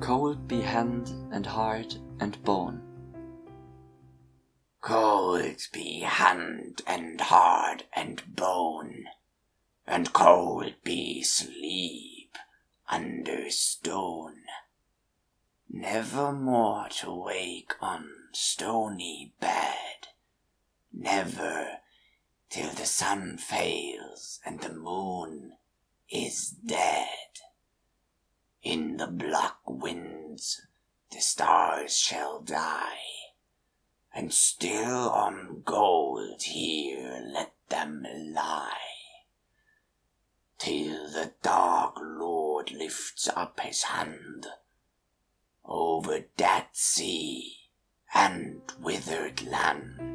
Cold be hand and heart and bone. Cold be hand and heart and bone, and cold be sleep under stone. Never more to wake on stony bed, never till the sun fails and the moon is dead. The black winds the stars shall die, and still on gold here let them lie, till the dark Lord lifts up his hand over dead sea and withered land.